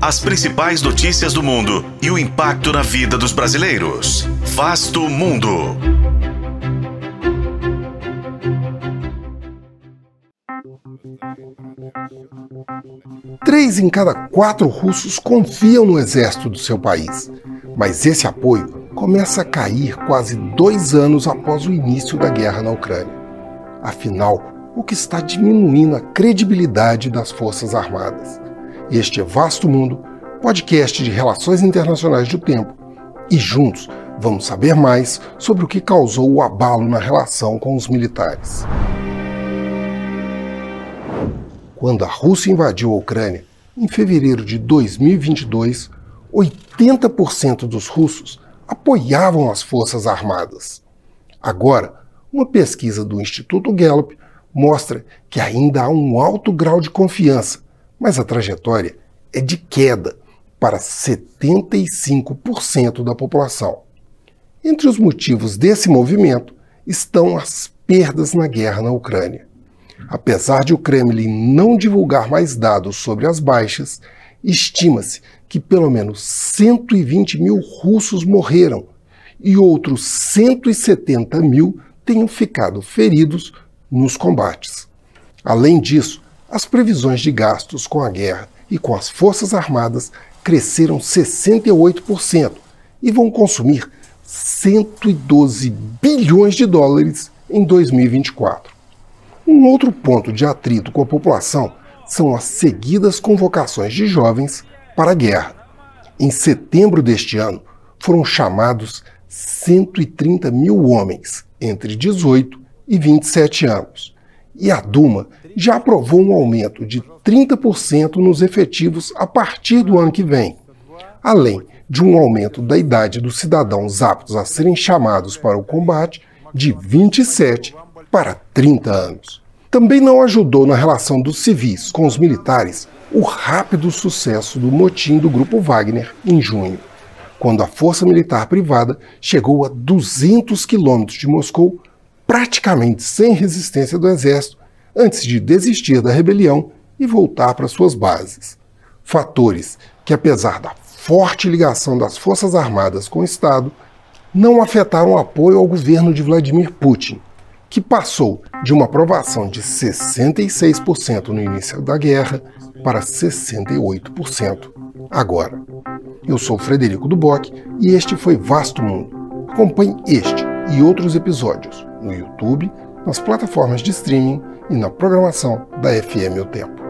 As principais notícias do mundo e o impacto na vida dos brasileiros. Vasto Mundo. Três em cada quatro russos confiam no exército do seu país, mas esse apoio começa a cair quase dois anos após o início da guerra na Ucrânia. Afinal, o que está diminuindo a credibilidade das Forças Armadas. Este é Vasto Mundo, podcast de relações internacionais do tempo, e juntos vamos saber mais sobre o que causou o abalo na relação com os militares. Quando a Rússia invadiu a Ucrânia, em fevereiro de 2022, 80% dos russos apoiavam as Forças Armadas. Agora, uma pesquisa do Instituto Gallup mostra que ainda há um alto grau de confiança, mas a trajetória é de queda para 75% da população. Entre os motivos desse movimento estão as perdas na guerra na Ucrânia. Apesar de o Kremlin não divulgar mais dados sobre as baixas, estima-se que pelo menos 120 mil russos morreram e outros 170 mil tenham ficado feridos nos combates. Além disso, as previsões de gastos com a guerra e com as Forças Armadas cresceram 68% e vão consumir 112 bilhões de dólares em 2024. Um outro ponto de atrito com a população são as seguidas convocações de jovens para a guerra. Em setembro deste ano, foram chamados 130 mil homens entre 18 e 27 anos. E a Duma já aprovou um aumento de 30% nos efetivos a partir do ano que vem, além de um aumento da idade dos cidadãos aptos a serem chamados para o combate de 27 para 30 anos. Também não ajudou na relação dos civis com os militares o rápido sucesso do motim do Grupo Wagner em junho, quando a força militar privada chegou a 200 quilômetros de Moscou praticamente sem resistência do exército antes de desistir da rebelião e voltar para suas bases. Fatores que, apesar da forte ligação das Forças Armadas com o Estado, não afetaram o apoio ao governo de Vladimir Putin, que passou de uma aprovação de 66% no início da guerra para 68% agora. Eu sou Frederico Duboc e este foi Vasto Mundo. Acompanhe este e outros episódios no YouTube, nas plataformas de streaming e na programação da FM O Tempo.